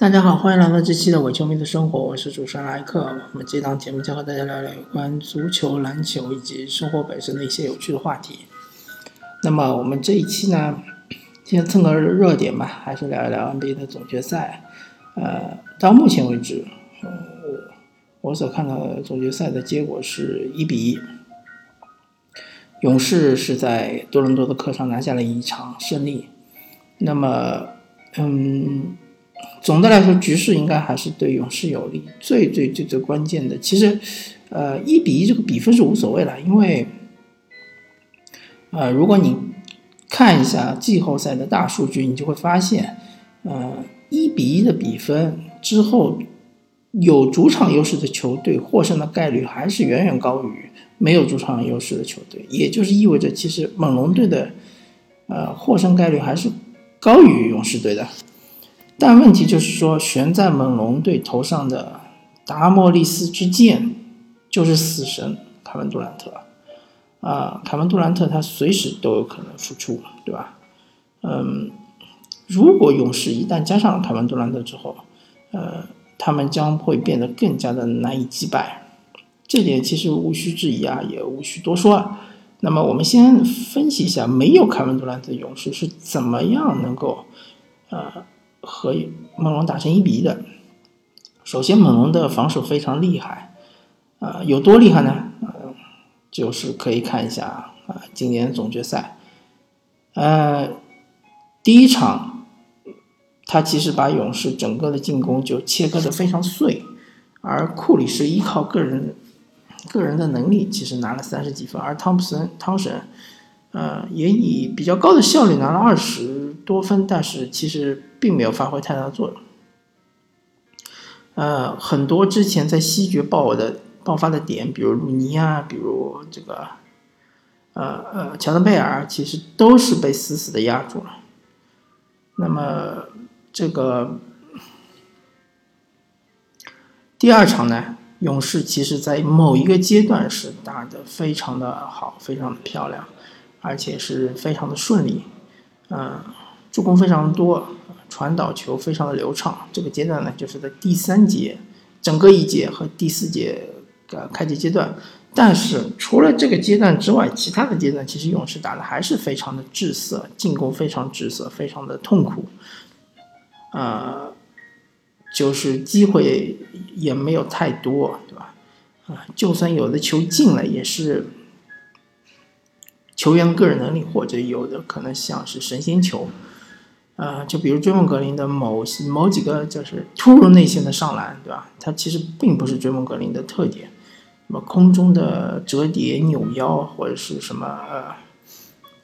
大家好，欢迎来到这期的伪球迷的生活，我是主持人莱克。我们这档节目将和大家聊聊有关足球、篮球以及生活本身的一些有趣的话题。那么我们这一期呢，先蹭个热点吧，还是聊一聊 NBA 的总决赛。呃，到目前为止，我所看到的总决赛的结果是一比一，勇士是在多伦多的客场拿下了一场胜利。那么，嗯。总的来说，局势应该还是对勇士有利。最最最最关键的，其实，呃，一比一这个比分是无所谓的，因为，呃，如果你看一下季后赛的大数据，你就会发现，呃，一比一的比分之后，有主场优势的球队获胜的概率还是远远高于没有主场优势的球队。也就是意味着，其实猛龙队的，呃，获胜概率还是高于勇士队的。但问题就是说，悬在猛龙队头上的达莫利斯之剑，就是死神凯文杜兰特，啊，凯文杜兰特他随时都有可能复出，对吧？嗯，如果勇士一旦加上凯文杜兰特之后，呃，他们将会变得更加的难以击败，这点其实无需质疑啊，也无需多说。那么我们先分析一下，没有凯文杜兰特，勇士是怎么样能够，呃。和猛龙打成一比一的。首先，猛龙的防守非常厉害，啊，有多厉害呢？就是可以看一下啊，今年总决赛，呃，第一场，他其实把勇士整个的进攻就切割的非常碎，而库里是依靠个人个人的能力，其实拿了三十几分，而汤普森汤神，呃，也以比较高的效率拿了二十多分，但是其实。并没有发挥太大的作用。呃，很多之前在西决爆的爆发的点，比如鲁尼啊，比如这个，呃呃，乔丹贝尔，其实都是被死死的压住了。那么这个第二场呢，勇士其实在某一个阶段是打的非常的好，非常的漂亮，而且是非常的顺利，嗯，助攻非常多。传导球非常的流畅，这个阶段呢，就是在第三节，整个一节和第四节的开节阶段。但是除了这个阶段之外，其他的阶段其实勇士打的还是非常的滞涩，进攻非常滞涩，非常的痛苦。呃，就是机会也没有太多，对吧？啊，就算有的球进了，也是球员个人能力，或者有的可能像是神仙球。呃，就比如追梦格林的某些某几个就是突入内线的上篮，对吧？它其实并不是追梦格林的特点，什么空中的折叠扭腰或者是什么呃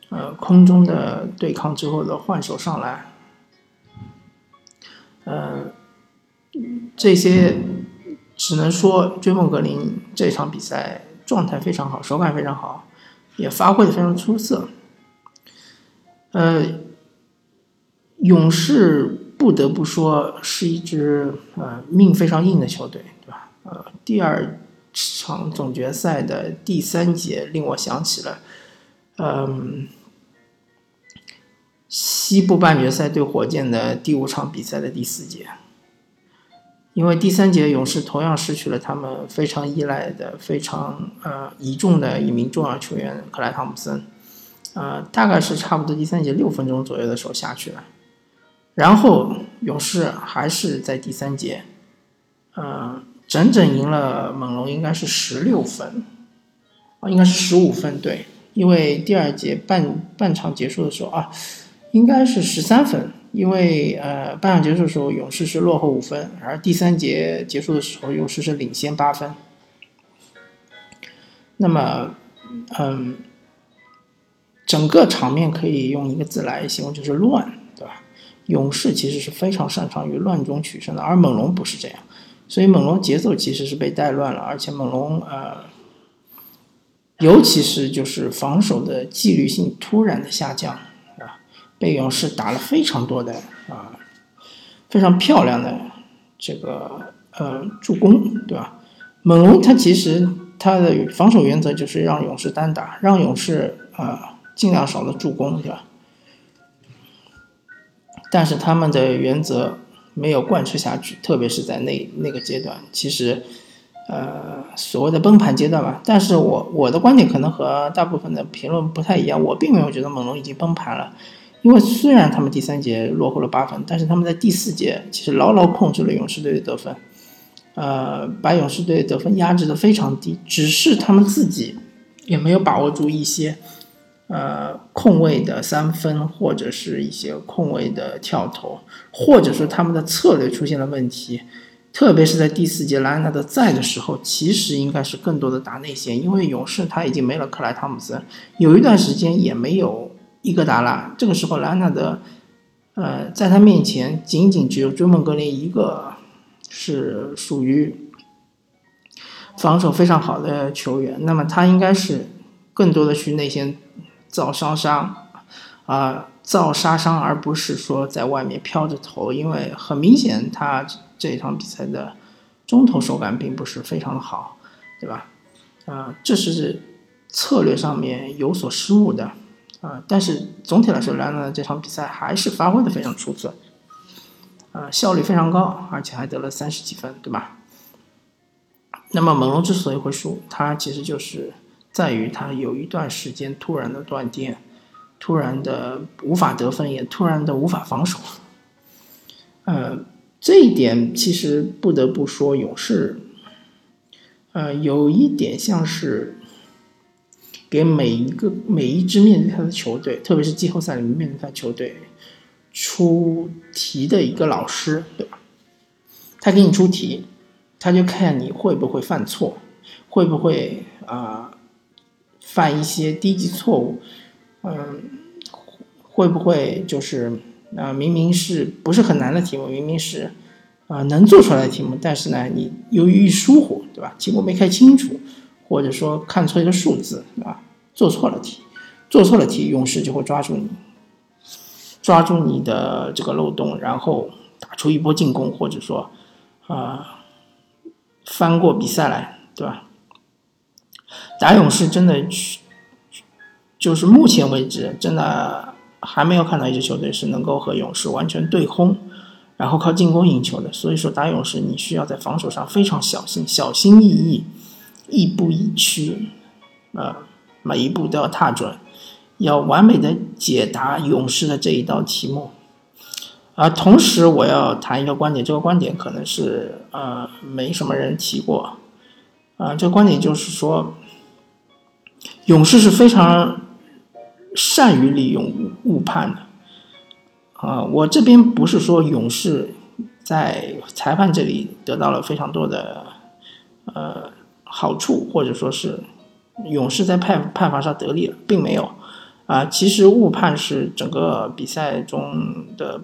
呃空中的对抗之后的换手上篮，呃，这些只能说追梦格林这场比赛状态非常好，手感非常好，也发挥的非常出色，呃。勇士不得不说是一支呃命非常硬的球队，对吧？呃，第二场总决赛的第三节令我想起了，嗯，西部半决赛对火箭的第五场比赛的第四节，因为第三节勇士同样失去了他们非常依赖的、非常呃倚重的一名重要球员克莱汤普森，呃，大概是差不多第三节六分钟左右的时候下去了。然后勇士还是在第三节，嗯，整整赢了猛龙，应该是十六分，啊，应该是十五分，对，因为第二节半半场结束的时候啊，应该是十三分，因为呃半场结束的时候勇士是落后五分，而第三节结束的时候勇士是领先八分，那么嗯，整个场面可以用一个字来形容，就是乱。对吧勇士其实是非常擅长于乱中取胜的，而猛龙不是这样，所以猛龙节奏其实是被带乱了，而且猛龙呃，尤其是就是防守的纪律性突然的下降啊，被勇士打了非常多的啊，非常漂亮的这个呃助攻，对吧？猛龙他其实他的防守原则就是让勇士单打，让勇士啊尽量少的助攻，对吧？但是他们的原则没有贯彻下去，特别是在那那个阶段，其实，呃，所谓的崩盘阶段吧。但是我我的观点可能和大部分的评论不太一样，我并没有觉得猛龙已经崩盘了，因为虽然他们第三节落后了八分，但是他们在第四节其实牢牢控制了勇士队的得分，呃，把勇士队得分压制的非常低，只是他们自己也没有把握住一些。呃，空位的三分，或者是一些空位的跳投，或者说他们的策略出现了问题，特别是在第四节莱昂纳德在的时候，其实应该是更多的打内线，因为勇士他已经没了克莱汤姆森，有一段时间也没有伊戈达拉，这个时候莱昂纳德，呃，在他面前仅仅只有追梦格林一个是属于防守非常好的球员，那么他应该是更多的去内线。造伤伤，啊，造杀伤，而不是说在外面飘着头，因为很明显他这场比赛的中投手感并不是非常的好，对吧？啊，这是策略上面有所失误的，啊，但是总体来说，莱昂纳德这场比赛还是发挥的非常出色，啊，效率非常高，而且还得了三十几分，对吧？那么猛龙之所以会输，它其实就是。在于他有一段时间突然的断电，突然的无法得分，也突然的无法防守。呃，这一点其实不得不说，勇士，呃，有一点像是给每一个每一支面对他的球队，特别是季后赛里面面对他球队出题的一个老师，对吧？他给你出题，他就看你会不会犯错，会不会啊？犯一些低级错误，嗯，会不会就是啊？明明是不是很难的题目，明明是啊能做出来的题目，但是呢，你由于疏忽，对吧？题目没看清楚，或者说看错一个数字，对吧？做错了题，做错了题，勇士就会抓住你，抓住你的这个漏洞，然后打出一波进攻，或者说啊翻过比赛来，对吧？打勇士真的，就是目前为止真的还没有看到一支球队是能够和勇士完全对轰，然后靠进攻赢球的。所以说打勇士你需要在防守上非常小心、小心翼翼、亦步亦趋，啊，每一步都要踏准，要完美的解答勇士的这一道题目。啊，同时我要谈一个观点，这个观点可能是呃没什么人提过，啊，这个观点就是说。勇士是非常善于利用误误判的，啊，我这边不是说勇士在裁判这里得到了非常多的呃好处，或者说是勇士在判判罚上得利了，并没有，啊，其实误判是整个比赛中的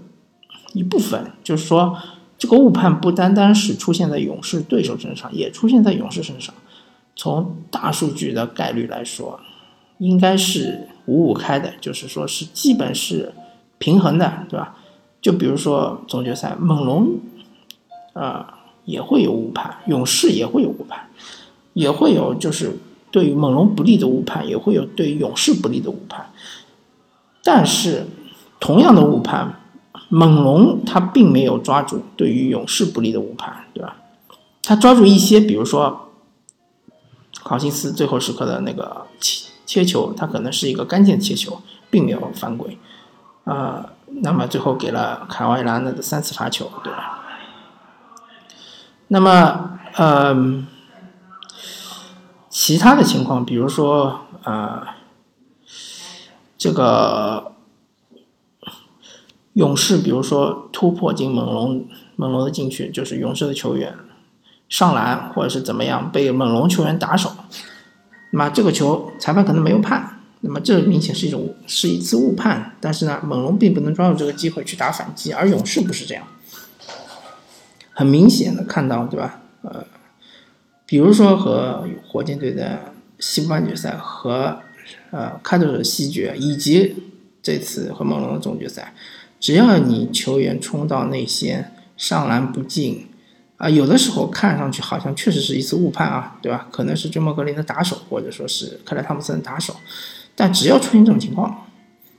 一部分，就是说这个误判不单单是出现在勇士对手身上，也出现在勇士身上。从大数据的概率来说，应该是五五开的，就是说是基本是平衡的，对吧？就比如说总决赛，猛龙啊也会有误判，勇士也会有误判，也会有就是对于猛龙不利的误判，也会有对于勇士不利的误判。但是同样的误判，猛龙他并没有抓住对于勇士不利的误判，对吧？他抓住一些，比如说。考辛斯最后时刻的那个切切球，他可能是一个干净切球，并没有犯规，啊，那么最后给了卡瓦兰的三次罚球，对吧？那么，呃，其他的情况，比如说，呃，这个勇士，比如说突破进猛龙，猛龙的禁区，就是勇士的球员。上篮或者是怎么样被猛龙球员打手，那么这个球裁判可能没有判，那么这明显是一种是一次误判。但是呢，猛龙并不能抓住这个机会去打反击，而勇士不是这样。很明显的看到，对吧？呃，比如说和火箭队的西部半决赛和呃开拓者西决，以及这次和猛龙的总决赛，只要你球员冲到内线上篮不进。啊，有的时候看上去好像确实是一次误判啊，对吧？可能是追梦格林的打手，或者说是克莱汤普森的打手，但只要出现这种情况，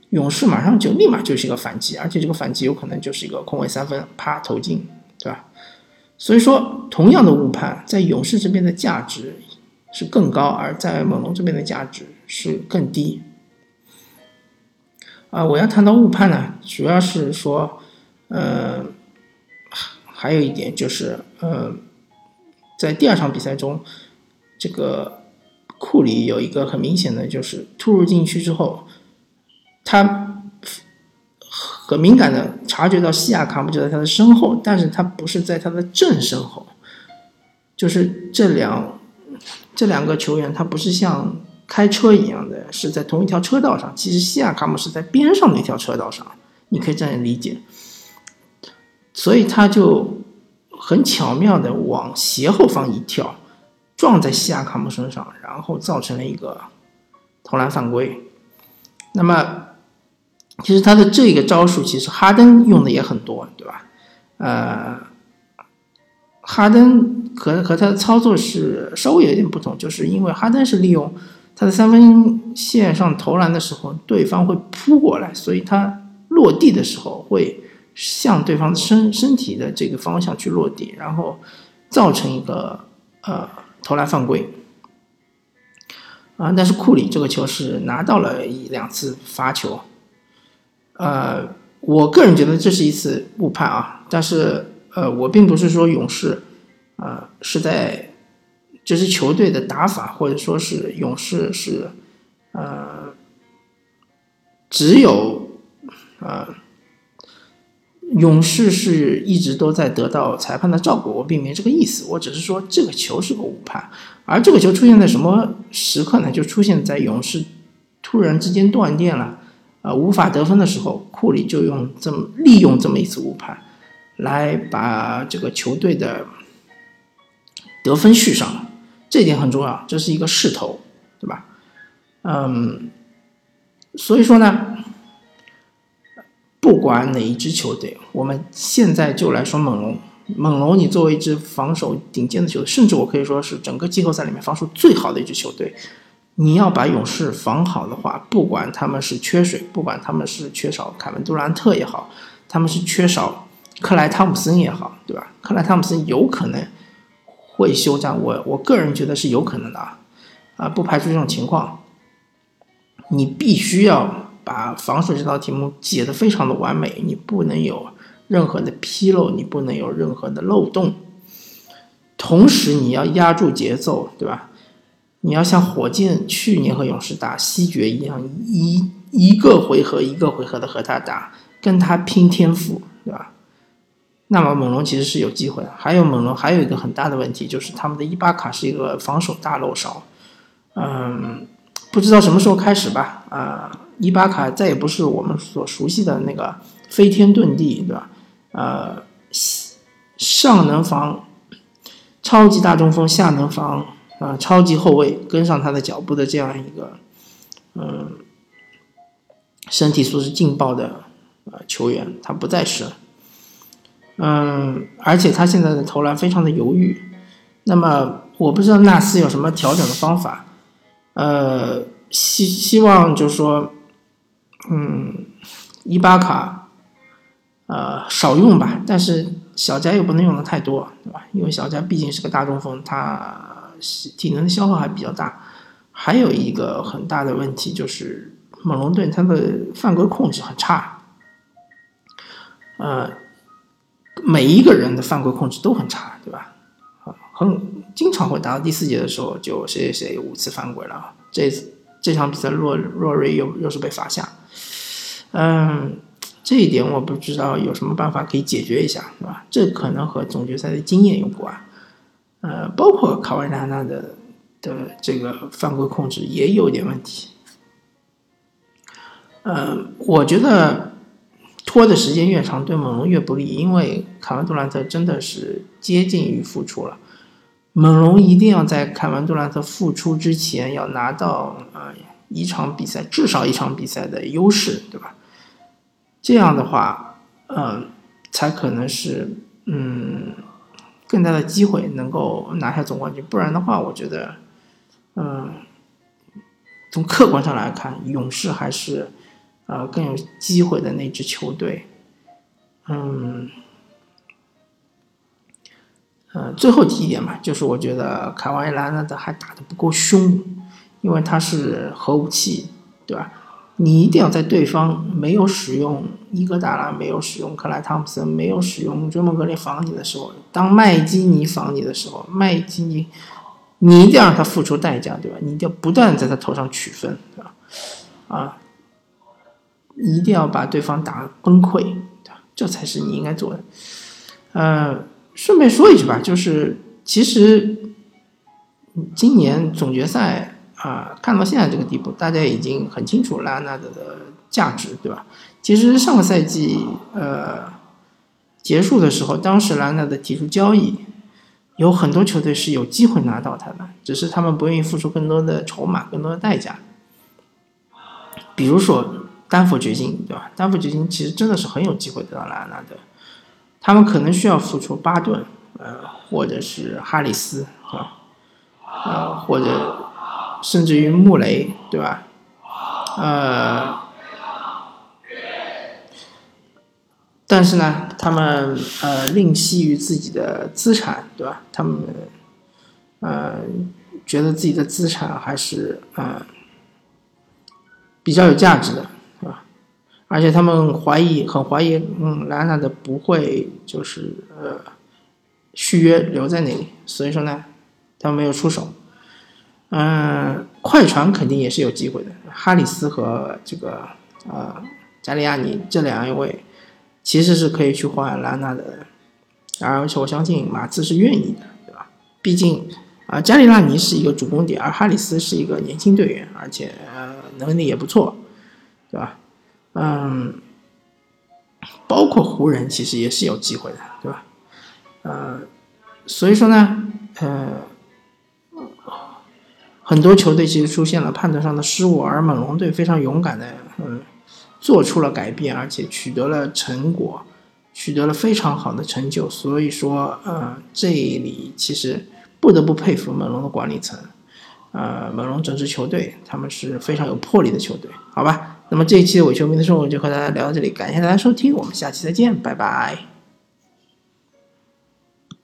勇士马上就立马就是一个反击，而且这个反击有可能就是一个空位三分，啪投进，所以说，同样的误判，在勇士这边的价值是更高，而在猛龙这边的价值是更低。啊，我要谈到误判呢，主要是说，呃，还有一点就是，呃，在第二场比赛中，这个库里有一个很明显的就是突入禁区之后，他很敏感的察觉到西亚卡姆就在他的身后，但是他不是在他的正身后，就是这两这两个球员，他不是像。开车一样的是在同一条车道上，其实西亚卡姆是在边上的一条车道上，你可以这样理解。所以他就很巧妙的往斜后方一跳，撞在西亚卡姆身上，然后造成了一个投篮犯规。那么，其实他的这个招数，其实哈登用的也很多，对吧？呃，哈登和和他的操作是稍微有一点不同，就是因为哈登是利用。他在三分线上投篮的时候，对方会扑过来，所以他落地的时候会向对方身身体的这个方向去落地，然后造成一个呃投篮犯规。啊，但是库里这个球是拿到了一两次罚球，呃，我个人觉得这是一次误判啊，但是呃，我并不是说勇士啊是在。这支球队的打法，或者说是勇士是，呃，只有，呃，勇士是一直都在得到裁判的照顾。我并没这个意思，我只是说这个球是个误判。而这个球出现在什么时刻呢？就出现在勇士突然之间断电了，呃，无法得分的时候，库里就用这么利用这么一次误判，来把这个球队的得分续上了。这点很重要，这是一个势头，对吧？嗯，所以说呢，不管哪一支球队，我们现在就来说猛龙。猛龙，你作为一支防守顶尖的球队，甚至我可以说是整个季后赛里面防守最好的一支球队，你要把勇士防好的话，不管他们是缺水，不管他们是缺少凯文杜兰特也好，他们是缺少克莱汤普森也好，对吧？克莱汤普森有可能。会休战，我我个人觉得是有可能的啊，啊，不排除这种情况。你必须要把防守这道题目解得非常的完美，你不能有任何的纰漏，你不能有任何的漏洞。同时，你要压住节奏，对吧？你要像火箭去年和勇士打西决一样，一一个回合一个回合的和他打，跟他拼天赋，对吧？那么猛龙其实是有机会的。还有猛龙还有一个很大的问题，就是他们的伊巴卡是一个防守大漏勺。嗯，不知道什么时候开始吧。啊，伊巴卡再也不是我们所熟悉的那个飞天遁地，对吧？呃，上能防超级大中锋，下能防啊超级后卫，跟上他的脚步的这样一个嗯身体素质劲爆的呃球员，他不再是。嗯，而且他现在的投篮非常的犹豫，那么我不知道纳斯有什么调整的方法，呃，希希望就是说，嗯，伊巴卡，呃，少用吧，但是小加又不能用的太多，对吧？因为小加毕竟是个大中锋，他体能的消耗还比较大，还有一个很大的问题就是猛龙队他的犯规控制很差，呃。每一个人的犯规控制都很差，对吧？啊，很经常会打到第四节的时候，就谁谁谁五次犯规了。这这场比赛，洛洛瑞又又是被罚下。嗯，这一点我不知道有什么办法可以解决一下，对吧？这可能和总决赛的经验有关。呃，包括卡瓦纳纳的的这个犯规控制也有点问题。嗯，我觉得。拖的时间越长，对猛龙越不利，因为凯文杜兰特真的是接近于复出了。猛龙一定要在凯文杜兰特复出之前，要拿到呃一场比赛，至少一场比赛的优势，对吧？这样的话，嗯，才可能是嗯更大的机会能够拿下总冠军。不然的话，我觉得，嗯，从客观上来看，勇士还是。呃更有机会的那支球队。嗯，呃，最后提一点嘛，就是我觉得凯瓦莱纳德还打得不够凶，因为他是核武器，对吧？你一定要在对方没有使用伊戈达拉、没有使用克莱汤普森、没有使用追梦格林防你的时候，当麦基尼防你的时候，麦基尼，你一定要让他付出代价，对吧？你一定要不断在他头上取分，对吧？啊，一定要把对方打崩溃，对吧？这才是你应该做的。呃，顺便说一句吧，就是其实今年总决赛。啊，看到现在这个地步，大家已经很清楚拉纳德的价值，对吧？其实上个赛季呃结束的时候，当时莱昂纳德提出交易，有很多球队是有机会拿到他的，只是他们不愿意付出更多的筹码、更多的代价。比如说丹佛掘金，对吧？丹佛掘金其实真的是很有机会得到莱昂纳德，他们可能需要付出巴顿，呃，或者是哈里斯，对吧？呃，或者。甚至于穆雷，对吧？呃，但是呢，他们呃吝惜于自己的资产，对吧？他们呃觉得自己的资产还是呃比较有价值的，对吧？而且他们怀疑，很怀疑，嗯，兰纳的不会就是呃续约留在那里，所以说呢，他们没有出手。嗯，快船肯定也是有机会的。哈里斯和这个呃加利亚尼这两位其实是可以去换兰纳的，而且我相信马刺是愿意的，对吧？毕竟啊，加利纳尼是一个主攻点，而哈里斯是一个年轻队员，而且呃能力也不错，对吧？嗯，包括湖人其实也是有机会的，对吧？呃，所以说呢，呃。很多球队其实出现了判断上的失误，而猛龙队非常勇敢的，嗯，做出了改变，而且取得了成果，取得了非常好的成就。所以说，呃，这里其实不得不佩服猛龙的管理层，呃，猛龙整支球队他们是非常有魄力的球队，好吧？那么这一期的伪球迷的生活就和大家聊到这里，感谢大家收听，我们下期再见，拜拜。